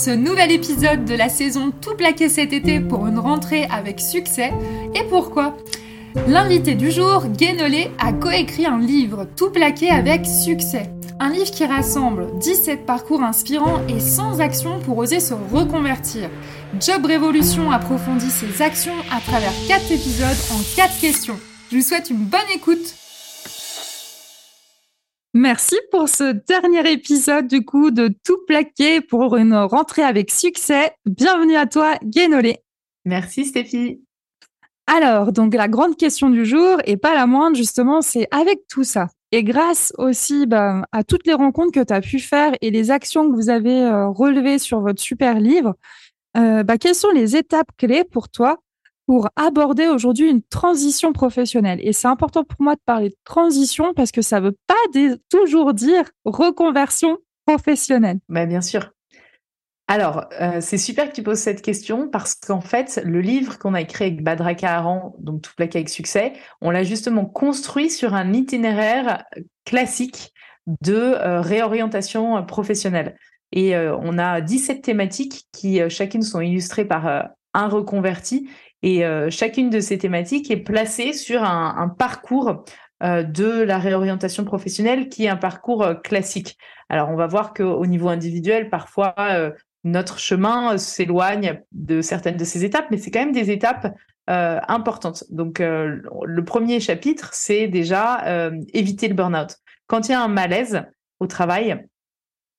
ce nouvel épisode de la saison Tout plaqué cet été pour une rentrée avec succès. Et pourquoi? L'invité du jour, Guénolé, a coécrit un livre Tout plaqué avec succès. Un livre qui rassemble 17 parcours inspirants et sans action pour oser se reconvertir. Job Révolution approfondit ses actions à travers 4 épisodes en 4 questions. Je vous souhaite une bonne écoute. Merci pour ce dernier épisode du coup de Tout plaqué pour une rentrée avec succès. Bienvenue à toi, Guénolé. Merci Stéphie. Alors, donc la grande question du jour, et pas la moindre justement, c'est avec tout ça, et grâce aussi bah, à toutes les rencontres que tu as pu faire et les actions que vous avez euh, relevées sur votre super livre, euh, bah, quelles sont les étapes clés pour toi pour aborder aujourd'hui une transition professionnelle Et c'est important pour moi de parler de transition parce que ça ne veut pas toujours dire reconversion professionnelle. Bah, bien sûr. Alors, euh, c'est super que tu poses cette question parce qu'en fait, le livre qu'on a écrit avec Badraka Aran, donc Tout plaqué avec succès, on l'a justement construit sur un itinéraire classique de euh, réorientation professionnelle. Et euh, on a 17 thématiques qui chacune sont illustrées par un reconverti. Et chacune de ces thématiques est placée sur un, parcours de la réorientation professionnelle qui est un parcours classique. Alors, on va voir qu'au niveau individuel, parfois, notre chemin s'éloigne de certaines de ces étapes, mais c'est quand même des étapes euh, importantes. Donc, euh, le premier chapitre, c'est déjà euh, éviter le burn-out. Quand il y a un malaise au travail,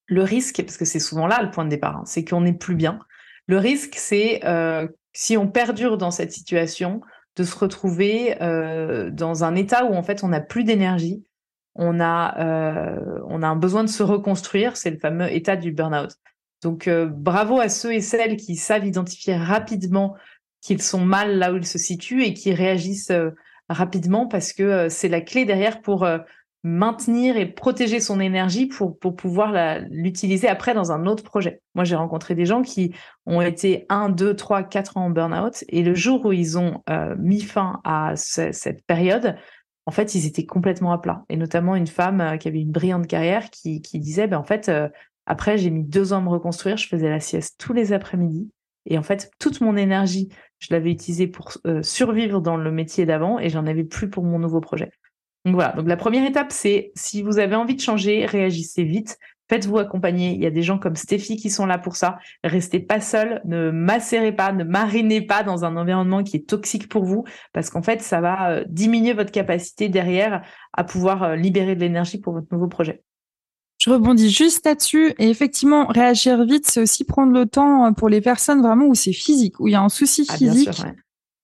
le risque, parce que c'est souvent là le point de départ, hein, c'est qu'on n'est plus bien. Le risque, c'est si on perdure dans cette situation, de se retrouver dans un état où en fait on n'a plus d'énergie, on a on a un besoin de se reconstruire, c'est le fameux état du burn-out. Donc euh, bravo à ceux et celles qui savent identifier rapidement qu'ils sont mal là où ils se situent et qui réagissent euh, rapidement parce que euh, c'est la clé derrière pour maintenir et protéger son énergie pour, pour pouvoir l'utiliser après dans un autre projet. Moi, j'ai rencontré des gens qui ont été 1, 2, 3, 4 ans en burn-out et le jour où ils ont mis fin à cette période, en fait, ils étaient complètement à plat. Et notamment une femme qui avait une brillante carrière qui, qui disait, ben, en fait, après, j'ai mis deux ans à me reconstruire. Je faisais la sieste tous les après-midi. Et en fait, toute mon énergie, je l'avais utilisée pour euh, survivre dans le métier d'avant et j'en avais plus pour mon nouveau projet. Donc voilà. Donc la première étape, c'est si vous avez envie de changer, réagissez vite. Faites-vous accompagner. Il y a des gens comme Stéphie qui sont là pour ça. Restez pas seul. Ne macérez pas, ne marinez pas dans un environnement qui est toxique pour vous parce qu'en fait, ça va euh, diminuer votre capacité derrière à pouvoir euh, libérer de l'énergie pour votre nouveau projet. Je rebondis juste là-dessus. Et effectivement, réagir vite, c'est aussi prendre le temps euh, pour les personnes vraiment où c'est physique, où il y a un souci ah, physique.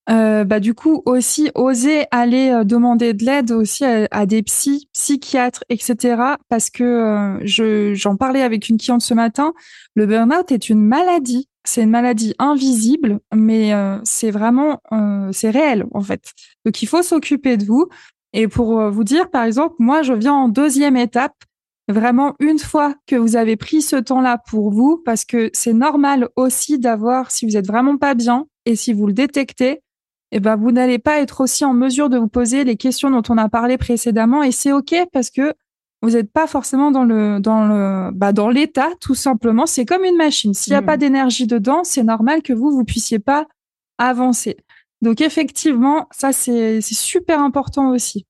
Euh, bah, du coup, aussi oser aller euh, demander de l'aide aussi à, des psys, psychiatres, etc. Parce que euh, je, j'en parlais avec une cliente ce matin. Le burn-out est une maladie. C'est une maladie invisible, mais c'est vraiment, c'est réel en fait. Donc il faut s'occuper de vous. Et pour vous dire, par exemple, moi, je viens en deuxième étape vraiment une fois que vous avez pris ce temps-là pour vous, parce que c'est normal aussi d'avoir, si vous êtes vraiment pas bien et si vous le détectez, eh ben, vous n'allez pas être aussi en mesure de vous poser les questions dont on a parlé précédemment et c'est OK parce que vous n'êtes pas forcément dans le, dans le, bah, dans l'état, tout simplement. C'est comme une machine. S'il n'y a pas mmh. d'énergie dedans, c'est normal que vous, vous puissiez pas avancer. Donc, effectivement, ça, c'est super important aussi.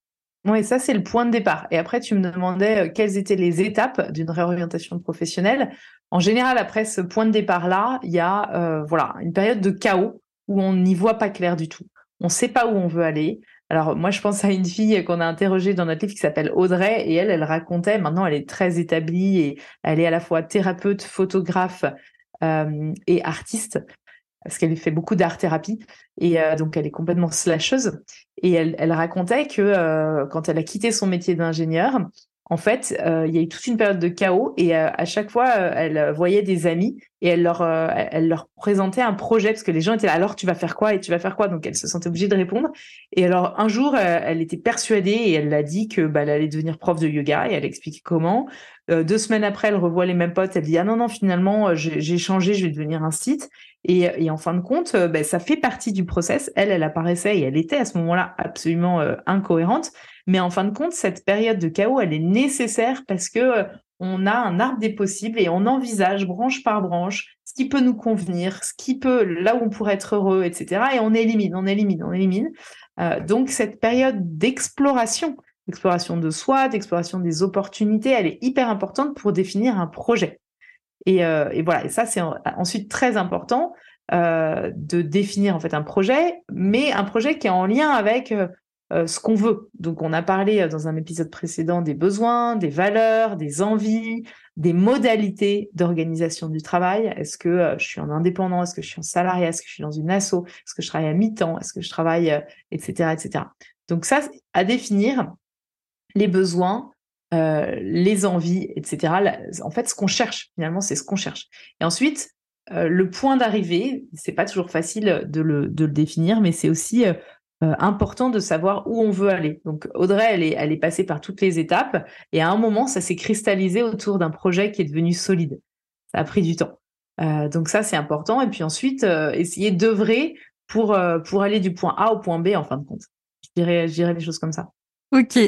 Oui, ça c'est le point de départ. Et après, tu me demandais euh, quelles étaient les étapes d'une réorientation professionnelle. En général, après ce point de départ-là, il y a euh, voilà une période de chaos où on n'y voit pas clair du tout. on ne sait pas où on veut aller. Alors moi, je pense à une fille qu'on a interrogée dans notre livre qui s'appelle Audrey et elle, elle racontait, maintenant elle est très établie et elle est à la fois thérapeute, photographe euh, et artiste parce qu'elle fait beaucoup d'art-thérapie et euh, donc elle est complètement slasheuse. Et elle, elle racontait que euh, quand elle a quitté son métier d'ingénieur, en fait, euh, il y a eu toute une période de chaos et euh, à chaque fois, euh, elle voyait des amis et elle leur, elle leur présentait un projet parce que les gens étaient là, alors tu vas faire quoi et tu vas faire quoi? Donc elle se sentait obligée de répondre. Et alors un jour, elle était persuadée et elle l'a dit que bah, elle allait devenir prof de yoga et elle explique comment. Deux semaines après, elle revoit les mêmes potes. Elle dit ah non non finalement j'ai changé, je vais devenir un site. Et, et en fin de compte, bah, ça fait partie du process. Elle, elle apparaissait et elle était à ce moment-là absolument incohérente. Mais en fin de compte, cette période de chaos, elle est nécessaire parce que euh, on a un arbre des possibles et on envisage branche par branche ce qui peut nous convenir, ce qui peut, là où on pourrait être heureux, etc. Et on élimine, on élimine, on élimine. Euh, donc cette période d'exploration, d'exploration de soi, d'exploration des opportunités, elle est hyper importante pour définir un projet. Et, euh, voilà, et ça c'est ensuite très important euh, de définir en fait un projet, mais un projet qui est en lien avec euh, ce qu'on veut. Donc, on a parlé dans un épisode précédent des besoins, des valeurs, des envies, des modalités d'organisation du travail. Est-ce que je suis en indépendant? Est-ce que je suis en salariat? Est-ce que je suis dans une asso? Est-ce que je travaille à mi-temps? Est-ce que je travaille, etc., etc. Donc ça, à définir les besoins, les envies, etc. En fait, ce qu'on cherche, finalement, c'est ce qu'on cherche. Et ensuite, le point d'arrivée, c'est pas toujours facile de le, définir, mais c'est aussi euh, important de savoir où on veut aller. Donc Audrey, elle est, passée par toutes les étapes et à un moment, ça s'est cristallisé autour d'un projet qui est devenu solide. Ça a pris du temps. Euh, donc ça, c'est important. Et puis ensuite, euh, essayer d'œuvrer pour, aller du point A au point B en fin de compte. Je dirais, les choses comme ça. Ok.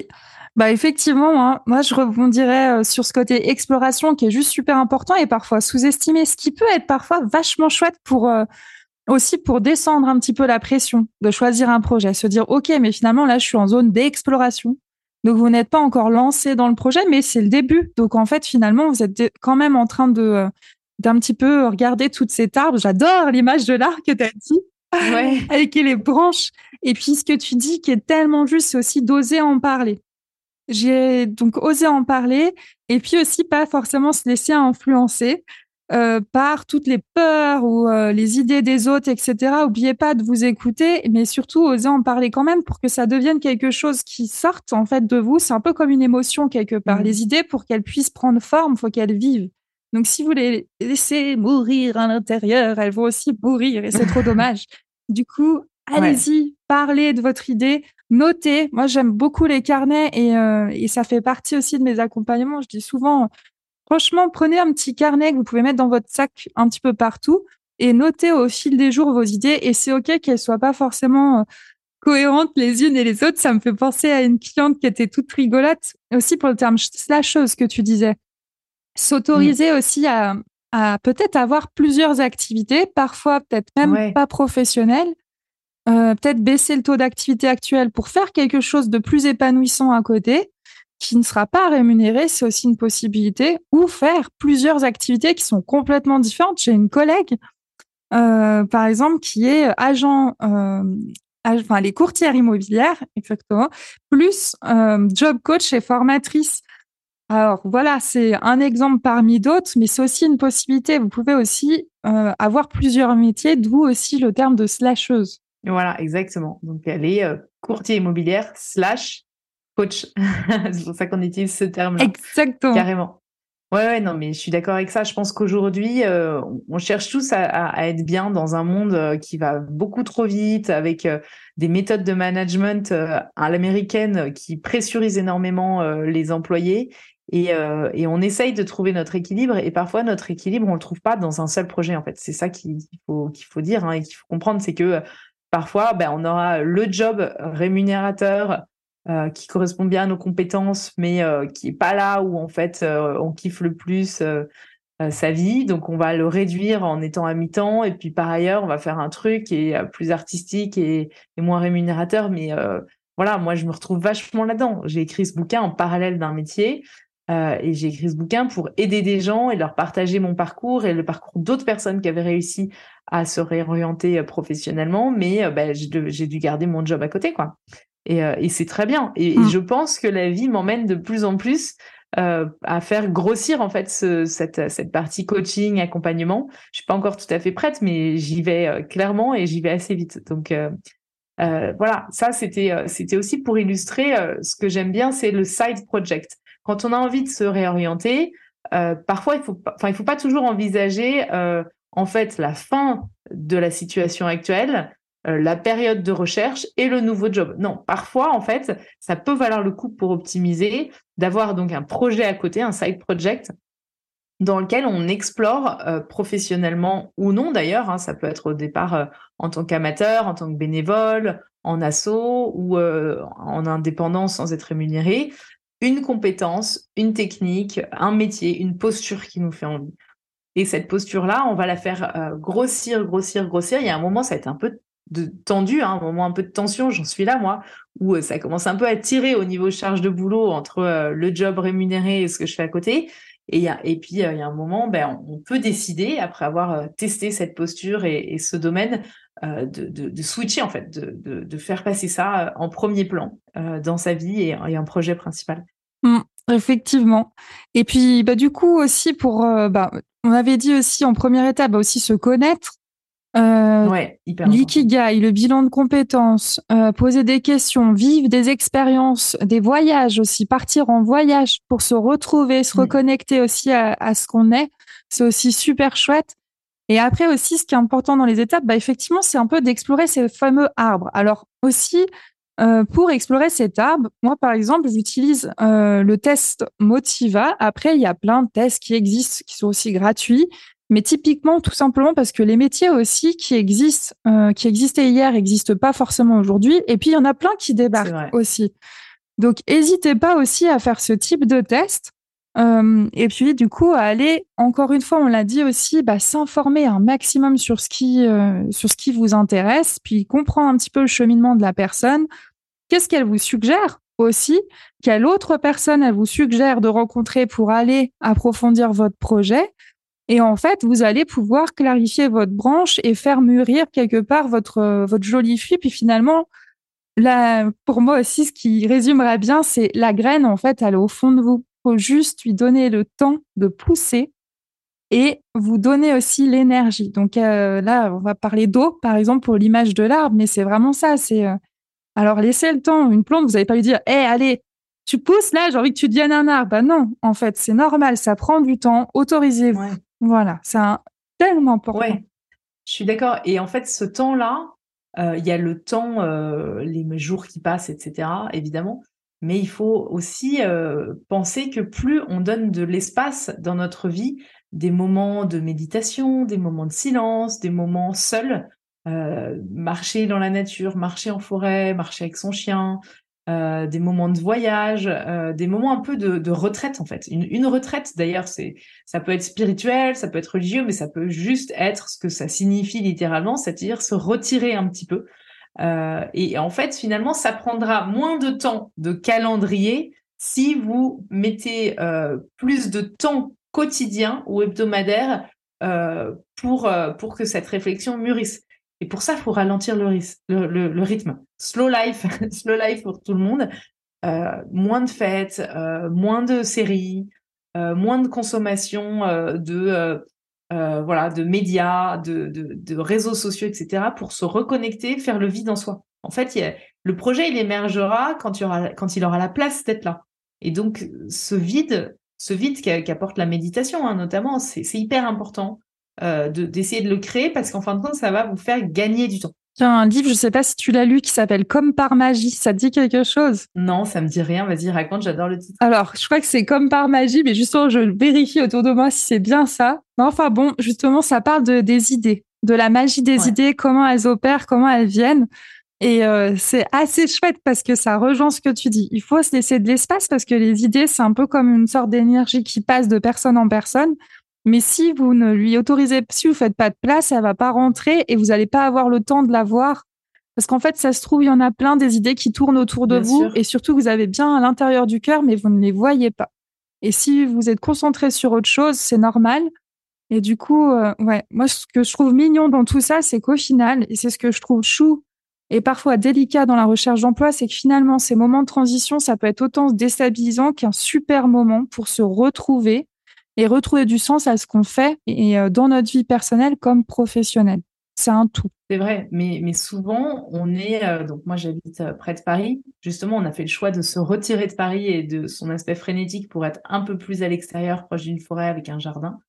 Bah effectivement, hein, moi je rebondirais sur ce côté exploration qui est juste super important et parfois sous-estimé, ce qui peut être parfois vachement chouette pour aussi pour descendre un petit peu la pression de choisir un projet, se dire ok, mais finalement là je suis en zone d'exploration. Donc vous n'êtes pas encore lancé dans le projet, mais c'est le début. Donc en fait finalement vous êtes quand même en train de euh, d'un petit peu regarder toutes ces arbres. J'adore l'image de l'arc que tu as dit. Ouais. avec les branches. Et puis ce que tu dis qui est tellement juste, c'est aussi d'oser en parler. J'ai donc osé en parler et puis aussi pas forcément se laisser influencer. Euh, par toutes les peurs ou euh, les idées des autres, etc. Oubliez pas de vous écouter, mais surtout osez en parler quand même pour que ça devienne quelque chose qui sorte en fait de vous. C'est un peu comme une émotion quelque part. Mmh. Les idées, pour qu'elles puissent prendre forme, faut qu'elles vivent. Donc si vous les laissez mourir à l'intérieur, elles vont aussi mourir et c'est trop dommage. Du coup, allez-y, parlez de votre idée, notez. Moi, j'aime beaucoup les carnets et, euh, et ça fait partie aussi de mes accompagnements. Je dis souvent, Franchement, prenez un petit carnet que vous pouvez mettre dans votre sac un petit peu partout et notez au fil des jours vos idées. Et c'est OK qu'elles soient pas forcément euh, cohérentes les unes et les autres. Ça me fait penser à une cliente qui était toute rigolote aussi pour le terme slasheuse que tu disais. S'autoriser aussi à, peut-être avoir plusieurs activités, parfois peut-être même pas professionnelles. Euh, peut-être baisser le taux d'activité actuel pour faire quelque chose de plus épanouissant à côté qui ne sera pas rémunéré, c'est aussi une possibilité, ou faire plusieurs activités qui sont complètement différentes. J'ai une collègue, euh, par exemple, qui est agent, euh, enfin les courtières immobilières, exactement, plus euh, job coach et formatrice. Alors voilà, c'est un exemple parmi d'autres, mais c'est aussi une possibilité. Vous pouvez aussi euh, avoir plusieurs métiers, d'où aussi le terme de slasheuse. Voilà, exactement. Donc elle est euh, courtier immobilière slash coach. c'est pour ça qu'on utilise ce terme-là. Exactement. Carrément. Ouais, ouais, non, mais je suis d'accord avec ça. Je pense qu'aujourd'hui, euh, on cherche tous à, être bien dans un monde qui va beaucoup trop vite, avec euh, des méthodes de management à l'américaine qui pressurisent énormément les employés. Et, et, on essaye de trouver notre équilibre. Et parfois, notre équilibre, on le trouve pas dans un seul projet. En fait, c'est ça qu'il faut, qu'il faut dire hein, et qu'il faut comprendre, c'est que parfois, ben, on aura le job rémunérateur euh, qui correspond bien à nos compétences, mais euh, qui est pas là où en fait euh, on kiffe le plus sa vie. Donc on va le réduire en étant à mi-temps, et puis par ailleurs on va faire un truc qui plus artistique et, moins rémunérateur. Mais voilà, moi je me retrouve vachement là-dedans. J'ai écrit ce bouquin en parallèle d'un métier. Et j'ai écrit ce bouquin pour aider des gens et leur partager mon parcours et le parcours d'autres personnes qui avaient réussi à se réorienter professionnellement, mais bah, j'ai dû garder mon job à côté, quoi. Et, c'est très bien. Et, et, mmh. je pense que la vie m'emmène de plus en plus euh, à faire grossir en fait cette, cette partie coaching, accompagnement. Je suis pas encore tout à fait prête, mais j'y vais euh, clairement et j'y vais assez vite. Donc euh, voilà, ça c'était c'était aussi pour illustrer ce que j'aime bien, c'est le side project. Quand on a envie de se réorienter, parfois il faut faut pas toujours envisager en fait la fin de la situation actuelle euh, la période de recherche et le nouveau job. Non, parfois, en fait, ça peut valoir le coup pour optimiser d'avoir donc un projet à côté, un side project, dans lequel on explore euh, professionnellement ou non d'ailleurs, hein, ça peut être au départ euh, en tant qu'amateur, en tant que bénévole, en asso ou en indépendance sans être rémunéré, une compétence, une technique, un métier, une posture qui nous fait envie. Et cette posture-là, on va la faire grossir, grossir, grossir. Il y a un moment, ça va être un peu de tendu, hein, un moment un peu de tension, j'en suis là moi, où euh, ça commence un peu à tirer au niveau charge de boulot entre euh, le job rémunéré et ce que je fais à côté. Et, puis euh, il y a un moment, ben, on, peut décider, après avoir testé cette posture et, ce domaine, de, switcher en fait, de, faire passer ça en premier plan dans sa vie et, et un projet principal. Mmh, effectivement. Et puis bah, du coup aussi pour, bah, on avait dit aussi en première étape, bah, aussi se connaître euh, ouais, L'ikigai, le bilan de compétences, euh, poser des questions, vivre des expériences, des voyages aussi, partir en voyage pour se retrouver, se reconnecter aussi à, ce qu'on est, c'est aussi super chouette. Et après aussi, ce qui est important dans les étapes, bah effectivement, c'est un peu d'explorer ces fameux arbres. Alors aussi, euh, pour explorer cet arbre, moi par exemple, j'utilise euh, le test Motiva. Après, il y a plein de tests qui existent, qui sont aussi gratuits. Mais typiquement, tout simplement parce que les métiers aussi qui existent, euh, qui existaient hier, n'existent pas forcément aujourd'hui. Et puis, il y en a plein qui débarquent aussi. Donc, n'hésitez pas aussi à faire ce type de test. Euh, et puis, du coup, à aller, encore une fois, on l'a dit aussi, bah, s'informer un maximum sur ce, qui, euh, sur ce qui vous intéresse, puis comprendre un petit peu le cheminement de la personne. Qu'est-ce qu'elle vous suggère aussi? Quelle autre personne elle vous suggère de rencontrer pour aller approfondir votre projet? Et en fait, vous allez pouvoir clarifier votre branche et faire mûrir quelque part votre, euh, votre jolie fille. Puis finalement, là, pour moi aussi, ce qui résumera bien, c'est la graine, en fait, elle est au fond de vous. Il faut juste lui donner le temps de pousser et vous donner aussi l'énergie. Donc euh, là, on va parler d'eau, par exemple, pour l'image de l'arbre, mais c'est vraiment ça. C'est euh, alors laissez le temps. Une plante, vous n'allez pas lui dire, hé, allez, tu pousses là, j'ai envie que tu deviennes un arbre. Ben non, en fait, c'est normal, ça prend du temps. Autorisez-vous. Voilà, c'est tellement important. Ouais, je suis d'accord. Et en fait, ce temps-là, euh, il y a le temps, les jours qui passent, etc., évidemment. Mais il faut aussi euh, penser que plus on donne de l'espace dans notre vie, des moments de méditation, des moments de silence, des moments seuls, marcher dans la nature, marcher en forêt, marcher avec son chien, euh, des moments de voyage, euh, des moments un peu de, retraite en fait. Une, retraite d'ailleurs, c'est ça peut être spirituel, ça peut être religieux, mais ça peut juste être ce que ça signifie littéralement, c'est-à-dire se retirer un petit peu. Euh, et en fait, finalement, ça prendra moins de temps de calendrier si vous mettez plus de temps quotidien ou hebdomadaire pour, pour que cette réflexion mûrisse. Et pour ça, il faut ralentir le, le, rythme. Slow life, slow life pour tout le monde. Euh, moins de fêtes, euh, moins de séries, euh, moins de consommation de voilà de médias, de, de, réseaux sociaux, etc. pour se reconnecter, faire le vide en soi. En fait, le projet il émergera quand il, aura, quand il aura la place d'être là. Et donc ce vide, ce vide qu'apporte la méditation, hein, notamment, c'est hyper important euh, d'essayer de, le créer parce qu'en fin de compte, ça va vous faire gagner du temps. Il y a un livre, je ne sais pas si tu l'as lu, qui s'appelle Comme par magie. Ça te dit quelque chose? Non, ça me dit rien. Vas-y, raconte, j'adore le titre. Alors, je crois que c'est Comme par magie, mais justement, je vérifie autour de moi si c'est bien ça. enfin bon, justement, ça parle de, des idées, de la magie des idées, comment elles opèrent, comment elles viennent. Et euh, c'est assez chouette parce que ça rejoint ce que tu dis. Il faut se laisser de l'espace parce que les idées, c'est un peu comme une sorte d'énergie qui passe de personne en personne. Mais si vous ne lui autorisez, si vous faites pas de place, elle va pas rentrer et vous n'allez pas avoir le temps de la voir. Parce qu'en fait, ça se trouve, il y en a plein des idées qui tournent autour de vous et surtout, vous avez bien à l'intérieur du cœur, mais vous ne les voyez pas. Et si vous êtes concentré sur autre chose, c'est normal. Et du coup, euh, ouais, moi, ce que je trouve mignon dans tout ça, c'est qu'au final, et c'est ce que je trouve chou et parfois délicat dans la recherche d'emploi, c'est que finalement, ces moments de transition, ça peut être autant déstabilisant qu'un super moment pour se retrouver et retrouver du sens à ce qu'on fait et euh, dans notre vie personnelle comme professionnelle. C'est un tout. C'est vrai, mais, mais souvent, on est. Euh, donc, moi, j'habite près de Paris. Justement, on a fait le choix de se retirer de Paris et de son aspect frénétique pour être un peu plus à l'extérieur, proche d'une forêt avec un jardin.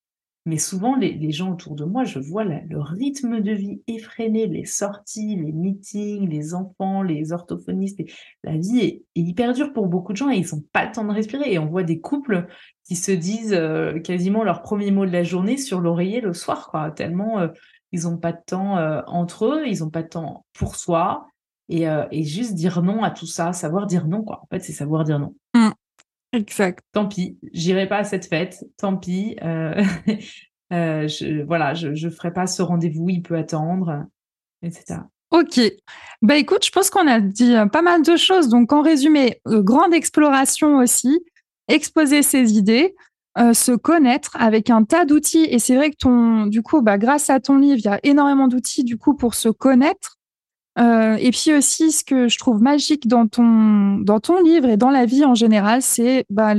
Mais souvent, les, gens autour de moi, je vois le rythme de vie effréné, les sorties, les meetings, les enfants, les orthophonistes. la vie est, hyper dure pour beaucoup de gens et ils n'ont pas le temps de respirer. Et on voit des couples qui se disent euh, quasiment leur premier mot de la journée sur l'oreiller le soir, quoi, tellement euh, ils n'ont pas de temps euh, entre eux, ils n'ont pas de temps pour soi. Et, juste dire non à tout ça, savoir dire non, quoi. En fait, c'est savoir dire non. Mmh. Exact. Tant pis, j'irai pas à cette fête. Tant pis. Euh, euh, je, voilà, je, je ferai pas ce rendez-vous. Il peut attendre, etc. Ok. Bah écoute, je pense qu'on a dit euh, pas mal de choses. Donc en résumé, grande exploration aussi, exposer ses idées, se connaître avec un tas d'outils. Et c'est vrai que ton, du coup, bah, grâce à ton livre, il y a énormément d'outils du coup pour se connaître euh, et puis aussi, ce que je trouve magique dans ton, dans ton livre et dans la vie en général, c'est bah,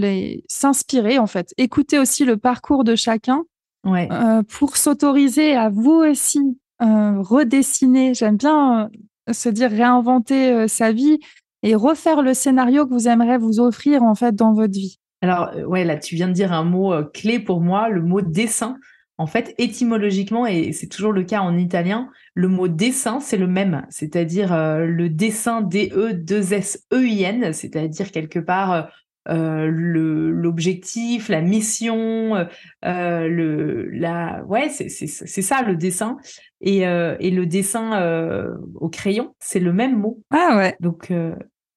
s'inspirer en fait, écouter aussi le parcours de chacun ouais. euh, pour s'autoriser à vous aussi euh, redessiner. J'aime bien se dire réinventer sa vie et refaire le scénario que vous aimeriez vous offrir en fait dans votre vie. Alors ouais, là tu viens de dire un mot clé pour moi, le mot dessin. En fait, étymologiquement, et c'est toujours le cas en italien, le mot dessin, c'est le même, c'est-à-dire euh, le dessin D-E-2-S-E-I-N, c'est-à-dire quelque part euh, l'objectif, la mission, euh, le, la, ouais, c'est ça le dessin. Et, et le dessin au crayon, c'est le même mot. Ah ouais. Donc,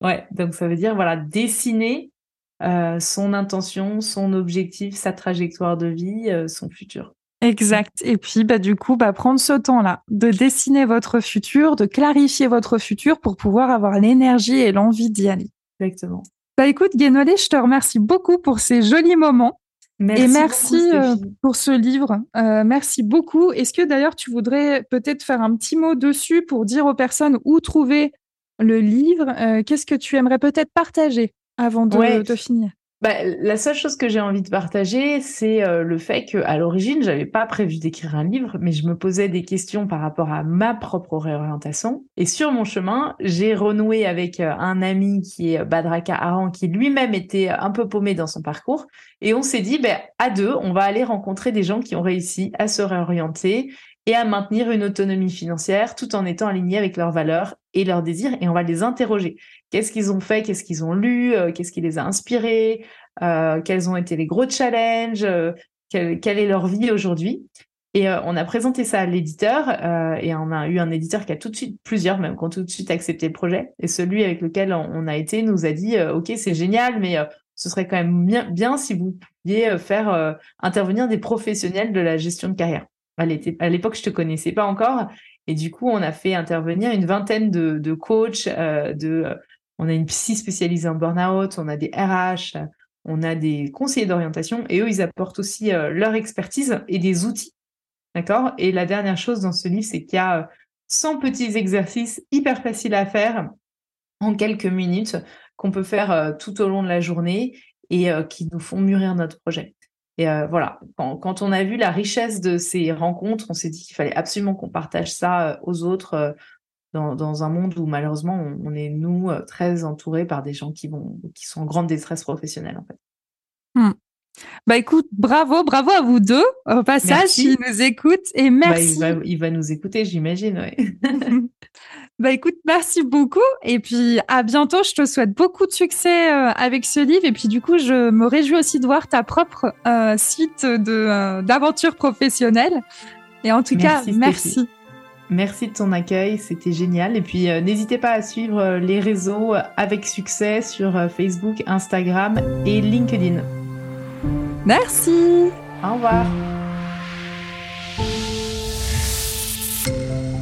ouais, donc ça veut dire, voilà, dessiner son intention, son objectif, sa trajectoire de vie, son futur. Exact. Et puis, bah, du coup, bah, prendre ce temps-là, de dessiner votre futur, de clarifier votre futur pour pouvoir avoir l'énergie et l'envie d'y aller. Exactement. Bah, écoute, Guénolé, je te remercie beaucoup pour ces jolis moments. Merci et merci euh, pour ce livre. Euh, merci beaucoup. Est-ce que d'ailleurs tu voudrais peut-être faire un petit mot dessus pour dire aux personnes où trouver le livre? Euh, Qu'est-ce que tu aimerais peut-être partager avant de, de finir? Bah, la seule chose que j'ai envie de partager, c'est euh, le fait que à l'origine, j'avais pas prévu d'écrire un livre, mais je me posais des questions par rapport à ma propre réorientation. Et sur mon chemin, j'ai renoué avec euh, un ami qui est Badraka Aran, qui lui-même était un peu paumé dans son parcours. Et on s'est dit, ben, à deux, on va aller rencontrer des gens qui ont réussi à se réorienter et à maintenir une autonomie financière tout en étant alignés avec leurs valeurs et leurs désirs. Et on va les interroger. Qu'est-ce qu'ils ont fait? Qu'est-ce qu'ils ont lu? Euh, Qu'est-ce qui les a inspirés? Euh, Quels ont été les gros challenges? Euh, quelle, est leur vie aujourd'hui? Et on a présenté ça à l'éditeur et on a eu un éditeur qui a tout de suite, plusieurs même, qui ont tout de suite accepté le projet. Et celui avec lequel on, a été nous a dit, OK, c'est génial, mais ce serait quand même bien, si vous pouviez faire intervenir des professionnels de la gestion de carrière. À l'époque, je te connaissais pas encore. Et du coup, on a fait intervenir une vingtaine de coachs, de on a une psy spécialisée en burn-out, on a des RH, on a des conseillers d'orientation et eux, ils apportent aussi euh, leur expertise et des outils. D'accord? Et la dernière chose dans ce livre, c'est qu'il y a 100 euh, petits exercices hyper faciles à faire en quelques minutes qu'on peut faire euh, tout au long de la journée et qui nous font mûrir notre projet. Et voilà, quand, quand, on a vu la richesse de ces rencontres, on s'est dit qu'il fallait absolument qu'on partage ça aux autres dans, un monde où malheureusement on, est nous euh, très entourés par des gens qui vont qui sont en grande détresse professionnelle en fait. Hmm. Bah écoute, bravo, bravo à vous deux au passage qui nous écoutent et bah, merci. il, va, nous écouter, j'imagine. Ouais. bah écoute, merci beaucoup et puis à bientôt. Je te souhaite beaucoup de succès euh, avec ce livre et puis du coup, je me réjouis aussi de voir ta propre euh, suite de d'aventures professionnelles. Et en tout cas, merci. Merci de ton accueil, c'était génial. Et puis euh, n'hésitez pas à suivre euh, les réseaux avec succès sur euh, Facebook, Instagram et LinkedIn. Merci. Au revoir.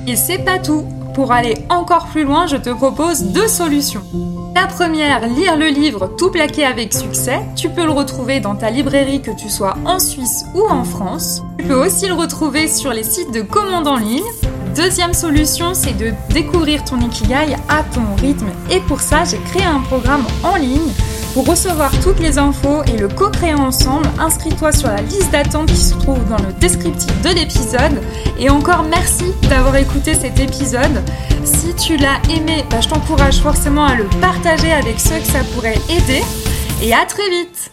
Et c'est pas tout. pour aller encore plus loin, je te propose deux solutions. La première, lire le livre Tout plaqué avec succès. Tu peux le retrouver dans ta librairie que tu sois en Suisse ou en France. Tu peux aussi le retrouver sur les sites de commande en ligne. Deuxième solution, c'est de découvrir ton Ikigai à ton rythme. Et pour ça, j'ai créé un programme en ligne. Pour recevoir toutes les infos et le co-créer ensemble, inscris-toi sur la liste d'attente qui se trouve dans le descriptif de l'épisode. Et encore merci d'avoir écouté cet épisode. Si tu l'as aimé, bah, je t'encourage forcément à le partager avec ceux que ça pourrait aider. Et à très vite